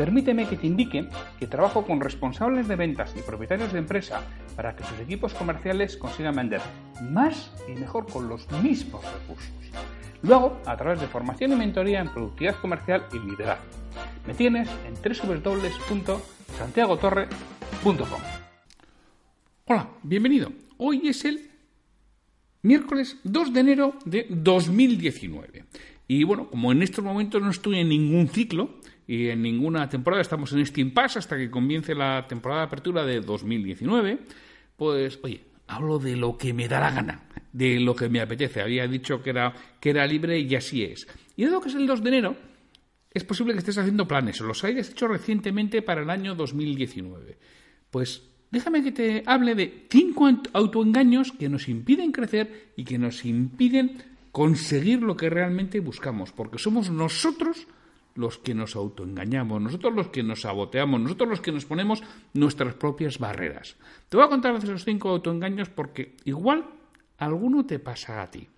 permíteme que te indique que trabajo con responsables de ventas y propietarios de empresa para que sus equipos comerciales consigan vender más y mejor con los mismos recursos. Lo hago a través de formación y mentoría en productividad comercial y liderazgo. Me tienes en www.santiagotorre.com. Hola, bienvenido. Hoy es el miércoles 2 de enero de 2019. Y bueno, como en estos momentos no estoy en ningún ciclo y en ninguna temporada, estamos en este impasse hasta que comience la temporada de apertura de 2019, pues oye, hablo de lo que me da la gana, de lo que me apetece. Había dicho que era, que era libre y así es. Y dado que es el 2 de enero, es posible que estés haciendo planes o los hayas hecho recientemente para el año 2019. Pues déjame que te hable de cinco autoengaños que nos impiden crecer y que nos impiden conseguir lo que realmente buscamos, porque somos nosotros los que nos autoengañamos, nosotros los que nos saboteamos, nosotros los que nos ponemos nuestras propias barreras. Te voy a contar esos cinco autoengaños porque igual alguno te pasa a ti.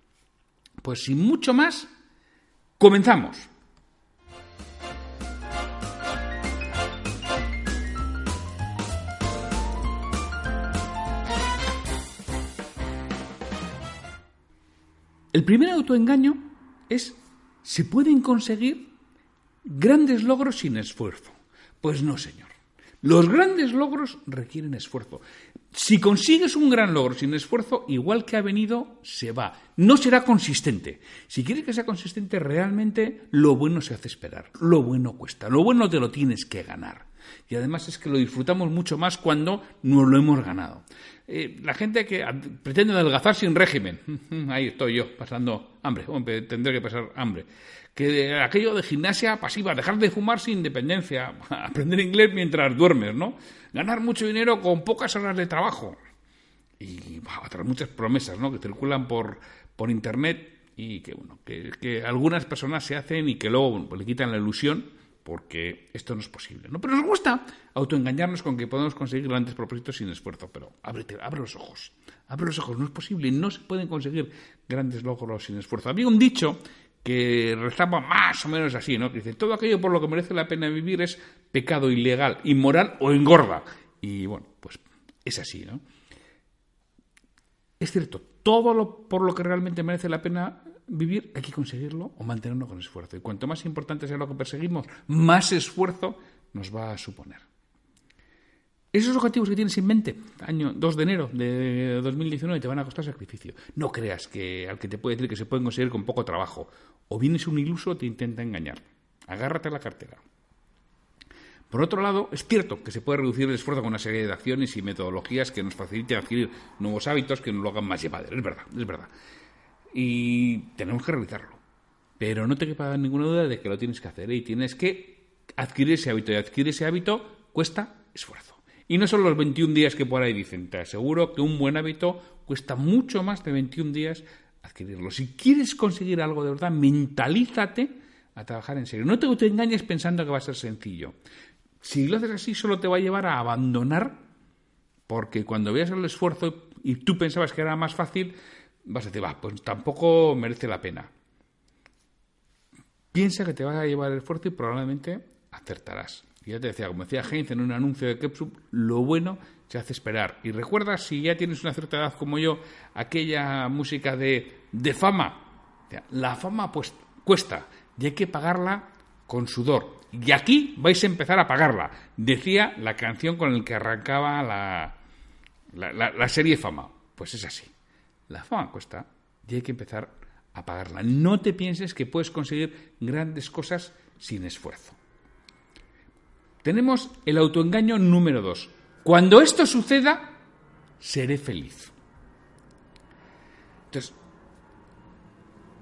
Pues sin mucho más, comenzamos. El primer autoengaño es, ¿se pueden conseguir grandes logros sin esfuerzo? Pues no, señor. Los grandes logros requieren esfuerzo. Si consigues un gran logro sin esfuerzo, igual que ha venido, se va. No será consistente. Si quieres que sea consistente, realmente lo bueno se hace esperar. Lo bueno cuesta. Lo bueno te lo tienes que ganar. Y además es que lo disfrutamos mucho más cuando nos lo hemos ganado. Eh, la gente que pretende adelgazar sin régimen, ahí estoy yo, pasando hambre, tendré que pasar hambre. Que aquello de gimnasia pasiva, dejar de fumar sin independencia, aprender inglés mientras duermes, ¿no? Ganar mucho dinero con pocas horas de trabajo. Y otras muchas promesas, ¿no? Que circulan por, por internet y que, bueno, que, que algunas personas se hacen y que luego pues, le quitan la ilusión porque esto no es posible. ¿no? Pero nos gusta autoengañarnos con que podemos conseguir grandes propósitos sin esfuerzo. Pero abre los ojos. Abre los ojos. No es posible. No se pueden conseguir grandes logros sin esfuerzo. Había un dicho que rezaba más o menos así, ¿no? Que dice, todo aquello por lo que merece la pena vivir es pecado ilegal, inmoral o engorda. Y bueno, pues es así, ¿no? Es cierto, todo lo por lo que realmente merece la pena vivir hay que conseguirlo o mantenerlo con esfuerzo. Y cuanto más importante sea lo que perseguimos, más esfuerzo nos va a suponer. Esos objetivos que tienes en mente, año 2 de enero de 2019, te van a costar sacrificio. No creas que al que te puede decir que se pueden conseguir con poco trabajo. O vienes un iluso o te intenta engañar. Agárrate a la cartera. Por otro lado, es cierto que se puede reducir el esfuerzo con una serie de acciones y metodologías que nos faciliten adquirir nuevos hábitos que nos lo hagan más llevadero. Es verdad, es verdad y tenemos que realizarlo. Pero no te quepa ninguna duda de que lo tienes que hacer y tienes que adquirir ese hábito. Y adquirir ese hábito cuesta esfuerzo. Y no son los 21 días que por ahí dicen. Te aseguro que un buen hábito cuesta mucho más de 21 días adquirirlo. Si quieres conseguir algo de verdad, mentalízate a trabajar en serio. No te, te engañes pensando que va a ser sencillo. Si lo haces así, solo te va a llevar a abandonar, porque cuando veas el esfuerzo y tú pensabas que era más fácil, vas a decir, va, pues tampoco merece la pena. Piensa que te vas a llevar el esfuerzo y probablemente acertarás. Y ya te decía, como decía Heinz en un anuncio de Kepsup, lo bueno se hace esperar. Y recuerda, si ya tienes una cierta edad como yo, aquella música de, de fama. La fama pues cuesta y hay que pagarla con sudor. Y aquí vais a empezar a pagarla. Decía la canción con la que arrancaba la, la, la serie Fama. Pues es así. La fama cuesta y hay que empezar apagarla. No te pienses que puedes conseguir grandes cosas sin esfuerzo. Tenemos el autoengaño número dos. Cuando esto suceda, seré feliz. Entonces,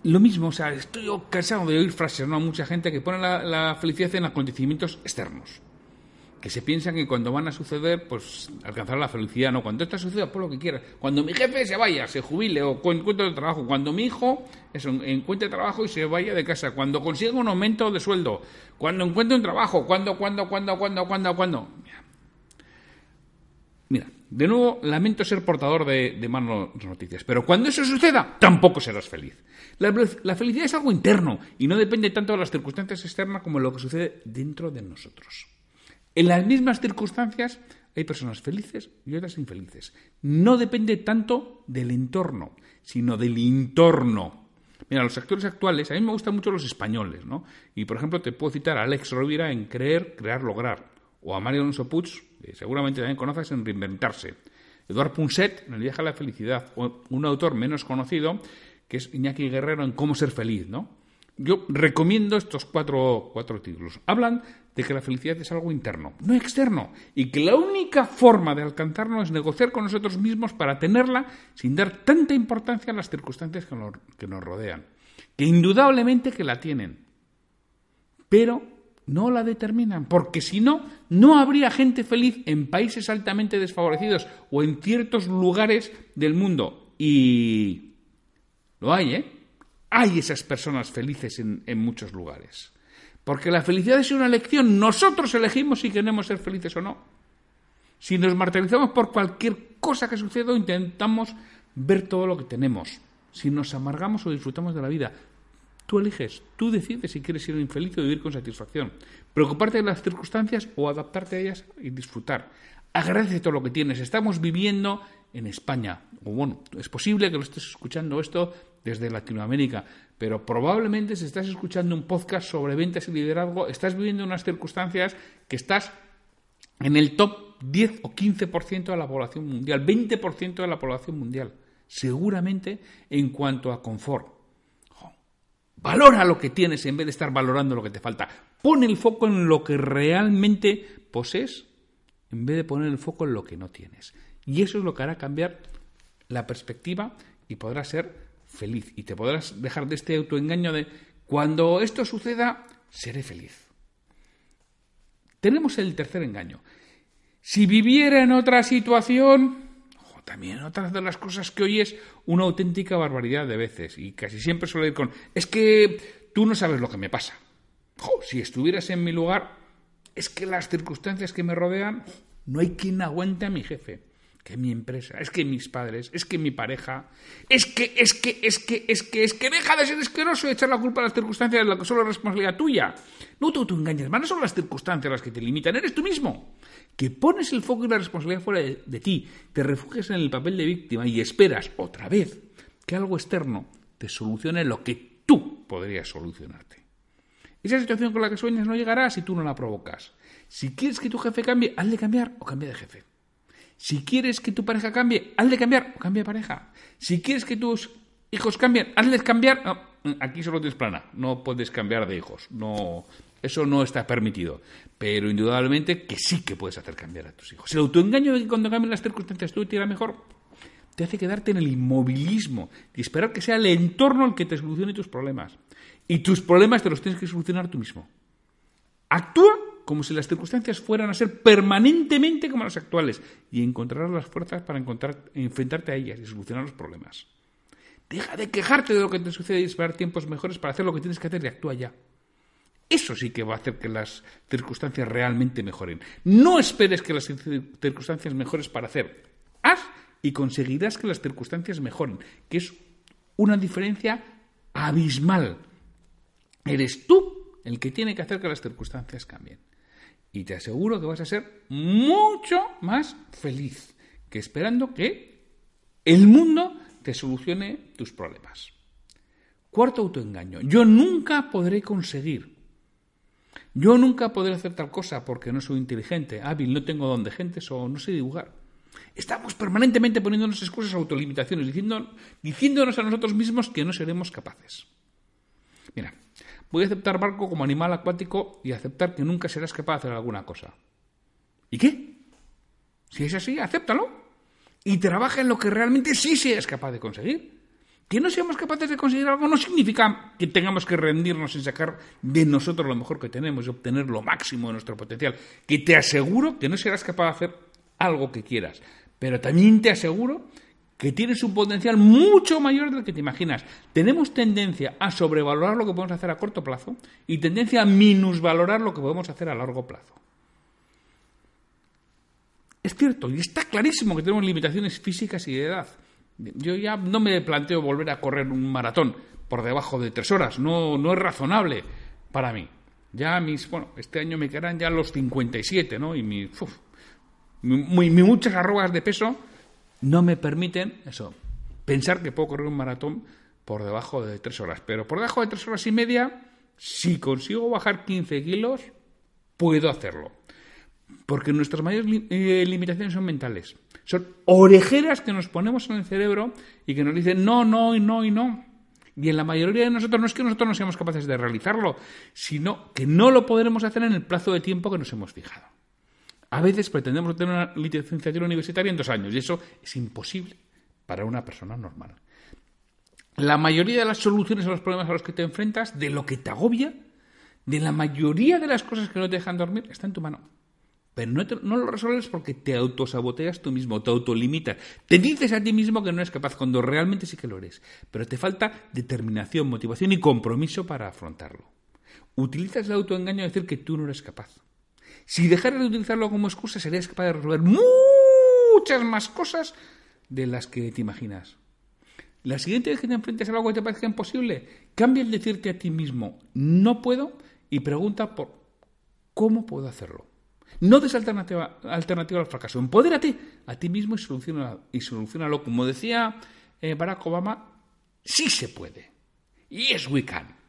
lo mismo, o sea, estoy cansado de oír frases, ¿no? Mucha gente que pone la, la felicidad en acontecimientos externos que se piensan que cuando van a suceder, pues alcanzar la felicidad, ¿no? Cuando esto suceda, por lo que quiera. Cuando mi jefe se vaya, se jubile o encuentre trabajo. Cuando mi hijo eso, encuentre trabajo y se vaya de casa. Cuando consiga un aumento de sueldo. Cuando encuentre un trabajo. Cuando, cuando, cuando, cuando, cuando, cuando. Mira, de nuevo, lamento ser portador de, malas noticias, pero cuando eso suceda, tampoco serás feliz. La, felicidad es algo interno y no depende tanto de las circunstancias externas como de lo que sucede dentro de nosotros. En las mismas circunstancias hay personas felices y otras infelices. No depende tanto del entorno, sino del entorno. Mira, los actores actuales, a mí me gustan mucho los españoles, ¿no? Y por ejemplo, te puedo citar a Alex Rovira en Creer, Crear, Lograr, o a Mario Alonso Puig, que seguramente también conoces, en Reinventarse. Eduard Punset en El viaje a la felicidad, o un autor menos conocido, que es Iñaki Guerrero en Cómo ser feliz, ¿no? Yo recomiendo estos cuatro, cuatro títulos. Hablan de que la felicidad es algo interno, no externo, y que la única forma de alcanzarlo es negociar con nosotros mismos para tenerla sin dar tanta importancia a las circunstancias que nos, que nos rodean, que indudablemente que la tienen, pero no la determinan, porque si no, no habría gente feliz en países altamente desfavorecidos o en ciertos lugares del mundo. Y lo hay, ¿eh? Hay esas personas felices en, muchos lugares. Porque la felicidad es una elección. Nosotros elegimos si queremos ser felices o no. Si nos martirizamos por cualquier cosa que suceda, intentamos ver todo lo que tenemos. Si nos amargamos o disfrutamos de la vida, tú eliges, tú decides si quieres ser infeliz o vivir con satisfacción. Preocuparte de las circunstancias o adaptarte a ellas y disfrutar. Agradece todo lo que tienes. Estamos viviendo en España. O bueno, es posible que lo estés escuchando esto desde Latinoamérica, pero probablemente si estás escuchando un podcast sobre ventas y liderazgo, estás viviendo unas circunstancias que estás en el top 10 o 15% de la población mundial, 20% de la población mundial, seguramente en cuanto a confort. Valora lo que tienes en vez de estar valorando lo que te falta. Pon el foco en lo que realmente posees en vez de poner el foco en lo que no tienes. Y eso es lo que hará cambiar la perspectiva y podrás ser feliz. Y te podrás dejar de este autoengaño de cuando esto suceda, seré feliz. Tenemos el tercer engaño. Si viviera en otra situación, también otras de las cosas que hoy es una auténtica barbaridad de veces, y casi siempre suelo ir con, es que tú no sabes lo que me pasa. si estuvieras en mi lugar, es que las circunstancias que me rodean, no hay quien aguante a mi jefe que mi empresa, es que mis padres, es que mi pareja, es que, es que, es que, es que, es que deja de ser asqueroso y echar la culpa a las circunstancias de lo que solo es responsabilidad tuya. No tú, tú engañas, no son las circunstancias las que te limitan, eres tú mismo. Que pones el foco y la responsabilidad fuera de, de ti, te refugias en el papel de víctima y esperas otra vez que algo externo te solucione lo que tú podrías solucionarte. Esa situación con la que sueñas no llegará si tú no la provocas. Si quieres que tu jefe cambie, hazle cambiar o cambia de jefe. Si quieres que tu pareja cambie, hazle cambiar cambia de pareja. Si quieres que tus hijos cambien, hazles cambiar. aquí solo tienes plana, no puedes cambiar de hijos. No, eso no está permitido. Pero indudablemente que sí que puedes hacer cambiar a tus hijos. El autoengaño de que cuando cambien las circunstancias tú te irá mejor, te hace quedarte en el inmovilismo y esperar que sea el entorno el que te solucione tus problemas. Y tus problemas te los tienes que solucionar tú mismo. Actúa como si las circunstancias fueran a ser permanentemente como las actuales y encontrarás las fuerzas para encontrar, enfrentarte a ellas y solucionar los problemas. Deja de quejarte de lo que te sucede y esperar tiempos mejores para hacer lo que tienes que hacer y actúa ya. Eso sí que va a hacer que las circunstancias realmente mejoren. No esperes que las circunstancias mejores para hacer. Haz y conseguirás que las circunstancias mejoren, que es una diferencia abismal. Eres tú el que tiene que hacer que las circunstancias cambien. Y te aseguro que vas a ser mucho más feliz que esperando que el mundo te solucione tus problemas. Cuarto autoengaño. Yo nunca podré conseguir. Yo nunca podré hacer tal cosa porque no soy inteligente, hábil, no tengo don de gentes o no sé dibujar. Estamos permanentemente poniéndonos excusas, autolimitaciones, diciendo, diciéndonos a nosotros mismos que no seremos capaces. Mira, voy a aceptar barco como animal acuático y aceptar que nunca serás capaz de hacer alguna cosa. ¿Y qué? Si es así, acéptalo. Y trabaja en lo que realmente sí seas capaz de conseguir. Que no seamos capaces de conseguir algo no significa que tengamos que rendirnos en sacar de nosotros lo mejor que tenemos y obtener lo máximo de nuestro potencial. Que te aseguro que no serás capaz de hacer algo que quieras. Pero también te aseguro que tienes un potencial mucho mayor del que te imaginas. Tenemos tendencia a sobrevalorar lo que podemos hacer a corto plazo y tendencia a minusvalorar lo que podemos hacer a largo plazo. Es cierto, y está clarísimo que tenemos limitaciones físicas y de edad. Yo ya no me planteo volver a correr un maratón por debajo de tres horas. No, no es razonable para mí. Ya mis, bueno, este año me quedarán ya los 57, ¿no? Y mis, muchas arrugas de peso no me permiten eso, pensar que puedo correr un maratón por debajo de tres horas. Pero por debajo de tres horas y media, si consigo bajar 15 kilos, puedo hacerlo. Porque nuestras mayores eh, limitaciones son mentales. Son orejeras que nos ponemos en el cerebro y que nos dicen no, no y no y no. Y en la mayoría de nosotros no es que nosotros no seamos capaces de realizarlo, sino que no lo podremos hacer en el plazo de tiempo que nos hemos fijado. A veces pretendemos tener una licenciatura universitaria en dos años y eso es imposible para una persona normal. La mayoría de las soluciones a los problemas a los que te enfrentas, de lo que te agobia, de la mayoría de las cosas que no te dejan dormir, está en tu mano. Pero no, lo resuelves porque te autosaboteas tú mismo, te autolimitas. Te dices a ti mismo que no eres capaz cuando realmente sí que lo eres. Pero te falta determinación, motivación y compromiso para afrontarlo. Utilizas el autoengaño a decir que tú no eres capaz. Si dejaras de utilizarlo como excusa, serías capaz de resolver muchas más cosas de las que te imaginas. La siguiente vez que te enfrentes a algo que te parezca imposible, cambia el decirte a ti mismo no puedo y pregunta por cómo puedo hacerlo. No des alternativa, alternativa al fracaso. Empodérate a ti mismo y solucionalo. Y solucionalo. Como decía eh, Barack Obama, sí se puede. Yes, we can.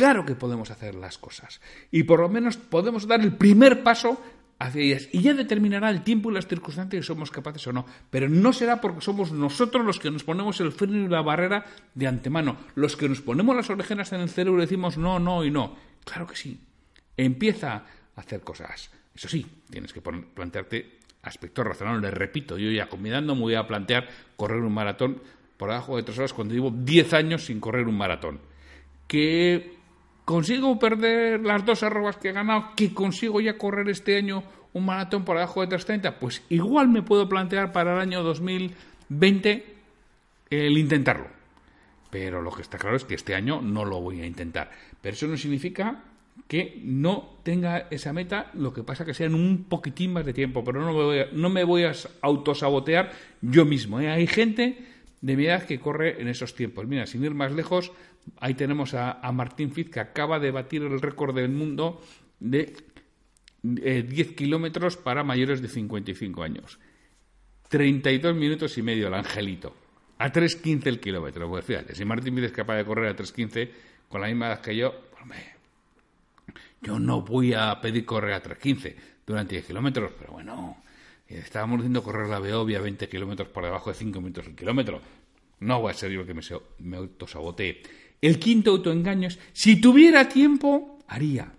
Claro que podemos hacer las cosas. Y por lo menos podemos dar el primer paso hacia ellas. Y ya determinará el tiempo y las circunstancias si somos capaces o no. Pero no será porque somos nosotros los que nos ponemos el freno y la barrera de antemano. Los que nos ponemos las orejeras en el cerebro y decimos no, no y no. Claro que sí. Empieza a hacer cosas. Eso sí, tienes que plantearte aspectos razonables. repito, yo ya combinando me voy a plantear correr un maratón por debajo de tres horas cuando llevo diez años sin correr un maratón. Que consigo perder las dos arrobas que he ganado, que consigo ya correr este año un maratón por debajo de 3.30, pues igual me puedo plantear para el año 2020 el intentarlo. Pero lo que está claro es que este año no lo voy a intentar. Pero eso no significa que no tenga esa meta, lo que pasa que sea en un poquitín más de tiempo, pero no me voy a, no me voy a autosabotear yo mismo. ¿eh? Hay gente de mi edad que corre en esos tiempos. Mira, sin ir más lejos, ahí tenemos a, Martín Fitz que acaba de batir el récord del mundo de 10 eh, kilómetros para mayores de 55 años. 32 minutos y medio el angelito. A 3.15 el kilómetro. Pues fíjate, si Martín Fitz es capaz de correr a 3.15 con la misma edad que yo, pues yo no voy a pedir correr a 3.15 durante 10 kilómetros, pero bueno, estábamos diciendo correr la Beovia a 20 kilómetros por debajo de 5 minutos el kilómetro. No voy a ser yo que me, me autosabotee. El quinto autoengaño es, si tuviera tiempo, haría.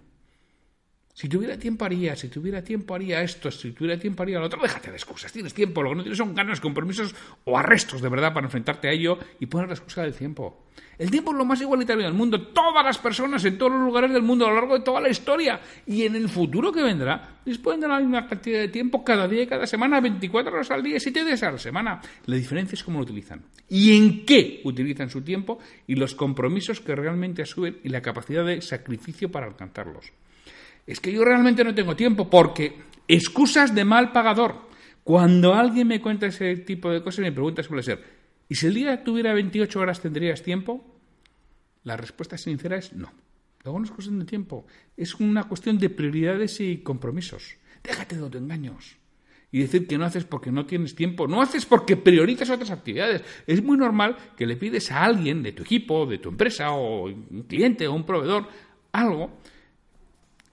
Si tuviera tiempo haría, si tuviera tiempo haría esto, si tuviera tiempo haría lo otro. Déjate de excusas, tienes tiempo, lo que no tienes son ganas, compromisos o arrestos de verdad para enfrentarte a ello y poner la excusa del tiempo. El tiempo es lo más igualitario del mundo. Todas las personas en todos los lugares del mundo a lo largo de toda la historia y en el futuro que vendrá disponen de la misma cantidad de tiempo cada día y cada semana, 24 horas al día, 7 días a la semana. La diferencia es cómo lo utilizan y en qué utilizan su tiempo y los compromisos que realmente asumen y la capacidad de sacrificio para alcanzarlos es que yo realmente no tengo tiempo porque excusas de mal pagador. Cuando alguien me cuenta ese tipo de cosas, mi pregunta suele ser, ¿y si el día tuviera 28 horas tendrías tiempo? La respuesta sincera es no. Luego no es cuestión de tiempo, es una cuestión de prioridades y compromisos. Déjate de autoengaños. Y decir que no haces porque no tienes tiempo, no haces porque priorizas otras actividades. Es muy normal que le pides a alguien de tu equipo, de tu empresa, o un cliente o un proveedor, algo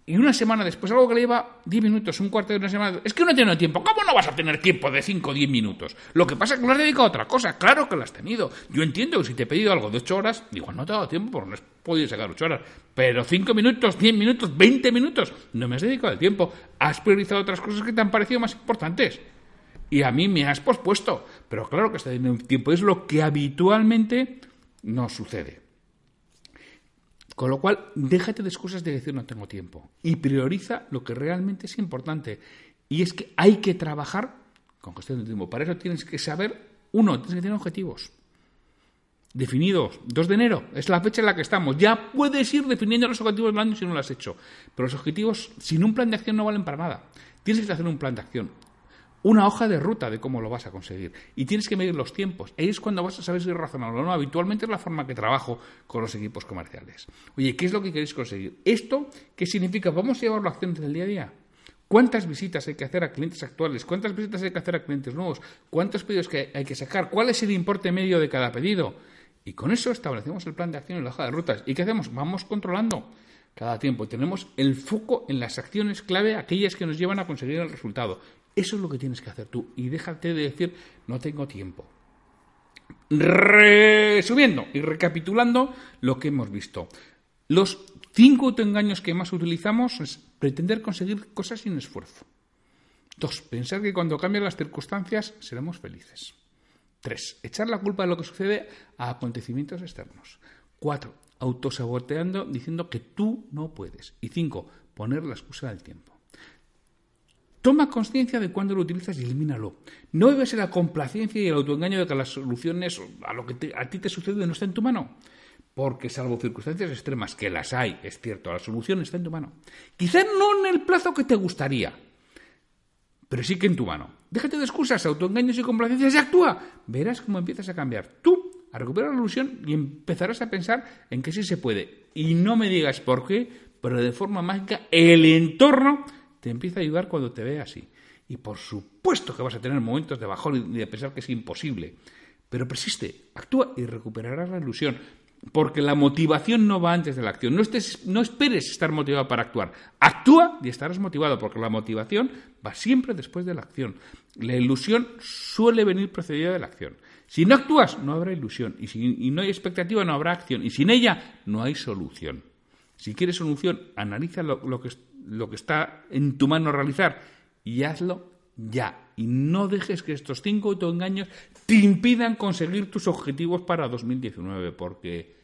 y una semana después, algo que le lleva 10 minutos, un cuarto de una semana, es que no tiene tiempo. ¿Cómo no vas a tener tiempo de 5 o 10 minutos? Lo que pasa es que lo has dedicado a otra cosa. Claro que lo has tenido. Yo entiendo que si te he pedido algo de 8 horas, digo, no te he dado tiempo porque no has podido sacar 8 horas. Pero 5 minutos, 10 minutos, 20 minutos, no me has dedicado el tiempo. Has priorizado otras cosas que te han parecido más importantes. Y a mí me has pospuesto. Pero claro que está teniendo tiempo. Es lo que habitualmente no sucede. Con lo cual, déjate de excusas de decir no tengo tiempo y prioriza lo que realmente es importante. Y es que hay que trabajar con cuestión de tiempo. Para eso tienes que saber, uno, tienes que tener objetivos definidos. 2 de enero es la fecha en la que estamos. Ya puedes ir definiendo los objetivos del año si no lo has hecho. Pero los objetivos sin un plan de acción no valen para nada. Tienes que hacer un plan de acción una hoja de ruta de cómo lo vas a conseguir. Y tienes que medir los tiempos. Ahí es cuando vas a saber si es razonable o no. Habitualmente es la forma que trabajo con los equipos comerciales. Oye, ¿qué es lo que queréis conseguir? ¿Esto qué significa? ¿Vamos a llevarlo a acciones del día a día? ¿Cuántas visitas hay que hacer a clientes actuales? ¿Cuántas visitas hay que hacer a clientes nuevos? ¿Cuántos pedidos hay que sacar? ¿Cuál es el importe medio de cada pedido? Y con eso establecemos el plan de acción en la hoja de rutas. ¿Y qué hacemos? Vamos controlando cada tiempo. Tenemos el foco en las acciones clave, aquellas que nos llevan a conseguir el resultado. Eso es lo que tienes que hacer tú. Y déjate de decir, no tengo tiempo. Resumiendo y recapitulando lo que hemos visto. Los cinco autoengaños que más utilizamos es pretender conseguir cosas sin esfuerzo. Dos, pensar que cuando cambian las circunstancias seremos felices. Tres, echar la culpa de lo que sucede a acontecimientos externos. Cuatro, autosaboteando diciendo que tú no puedes. Y cinco, poner la excusa del tiempo. Toma conciencia de cuándo lo utilizas y elimínalo. No vives en la complacencia y el autoengaño de que las soluciones a lo que a ti te sucede no está en tu mano. Porque salvo circunstancias extremas, que las hay, es cierto, la solución está en tu mano. Quizás no en el plazo que te gustaría, pero sí que en tu mano. Déjate de excusas, autoengaños y complacencias y actúa. Verás cómo empiezas a cambiar tú a recuperar la ilusión y empezarás a pensar en que sí se puede. Y no me digas por qué, pero de forma mágica el entorno te empieza a ayudar cuando te ve así. Y por supuesto que vas a tener momentos de bajón y de pensar que es imposible. Pero persiste, actúa y recuperarás la ilusión. Porque la motivación no va antes de la acción. No, estés, no esperes estar motivado para actuar. Actúa y estarás motivado, porque la motivación va siempre después de la acción. La ilusión suele venir precedida de la acción. Si no actúas, no habrá ilusión. Y si no hay expectativa, no habrá acción. Y sin ella, no hay solución. Si quieres solución, analiza lo, que, lo que está en tu mano realizar y hazlo ya. Y no dejes que estos cinco autoengaños te impidan conseguir tus objetivos para 2019, porque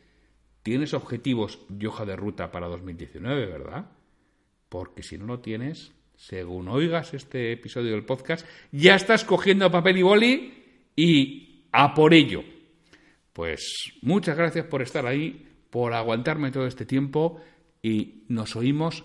tienes objetivos y hoja de ruta para 2019, ¿verdad? Porque si no lo tienes, según oigas este episodio del podcast, ya estás cogiendo papel y boli y a por ello. Pues muchas gracias por estar ahí por aguantarme todo este tiempo y nos oímos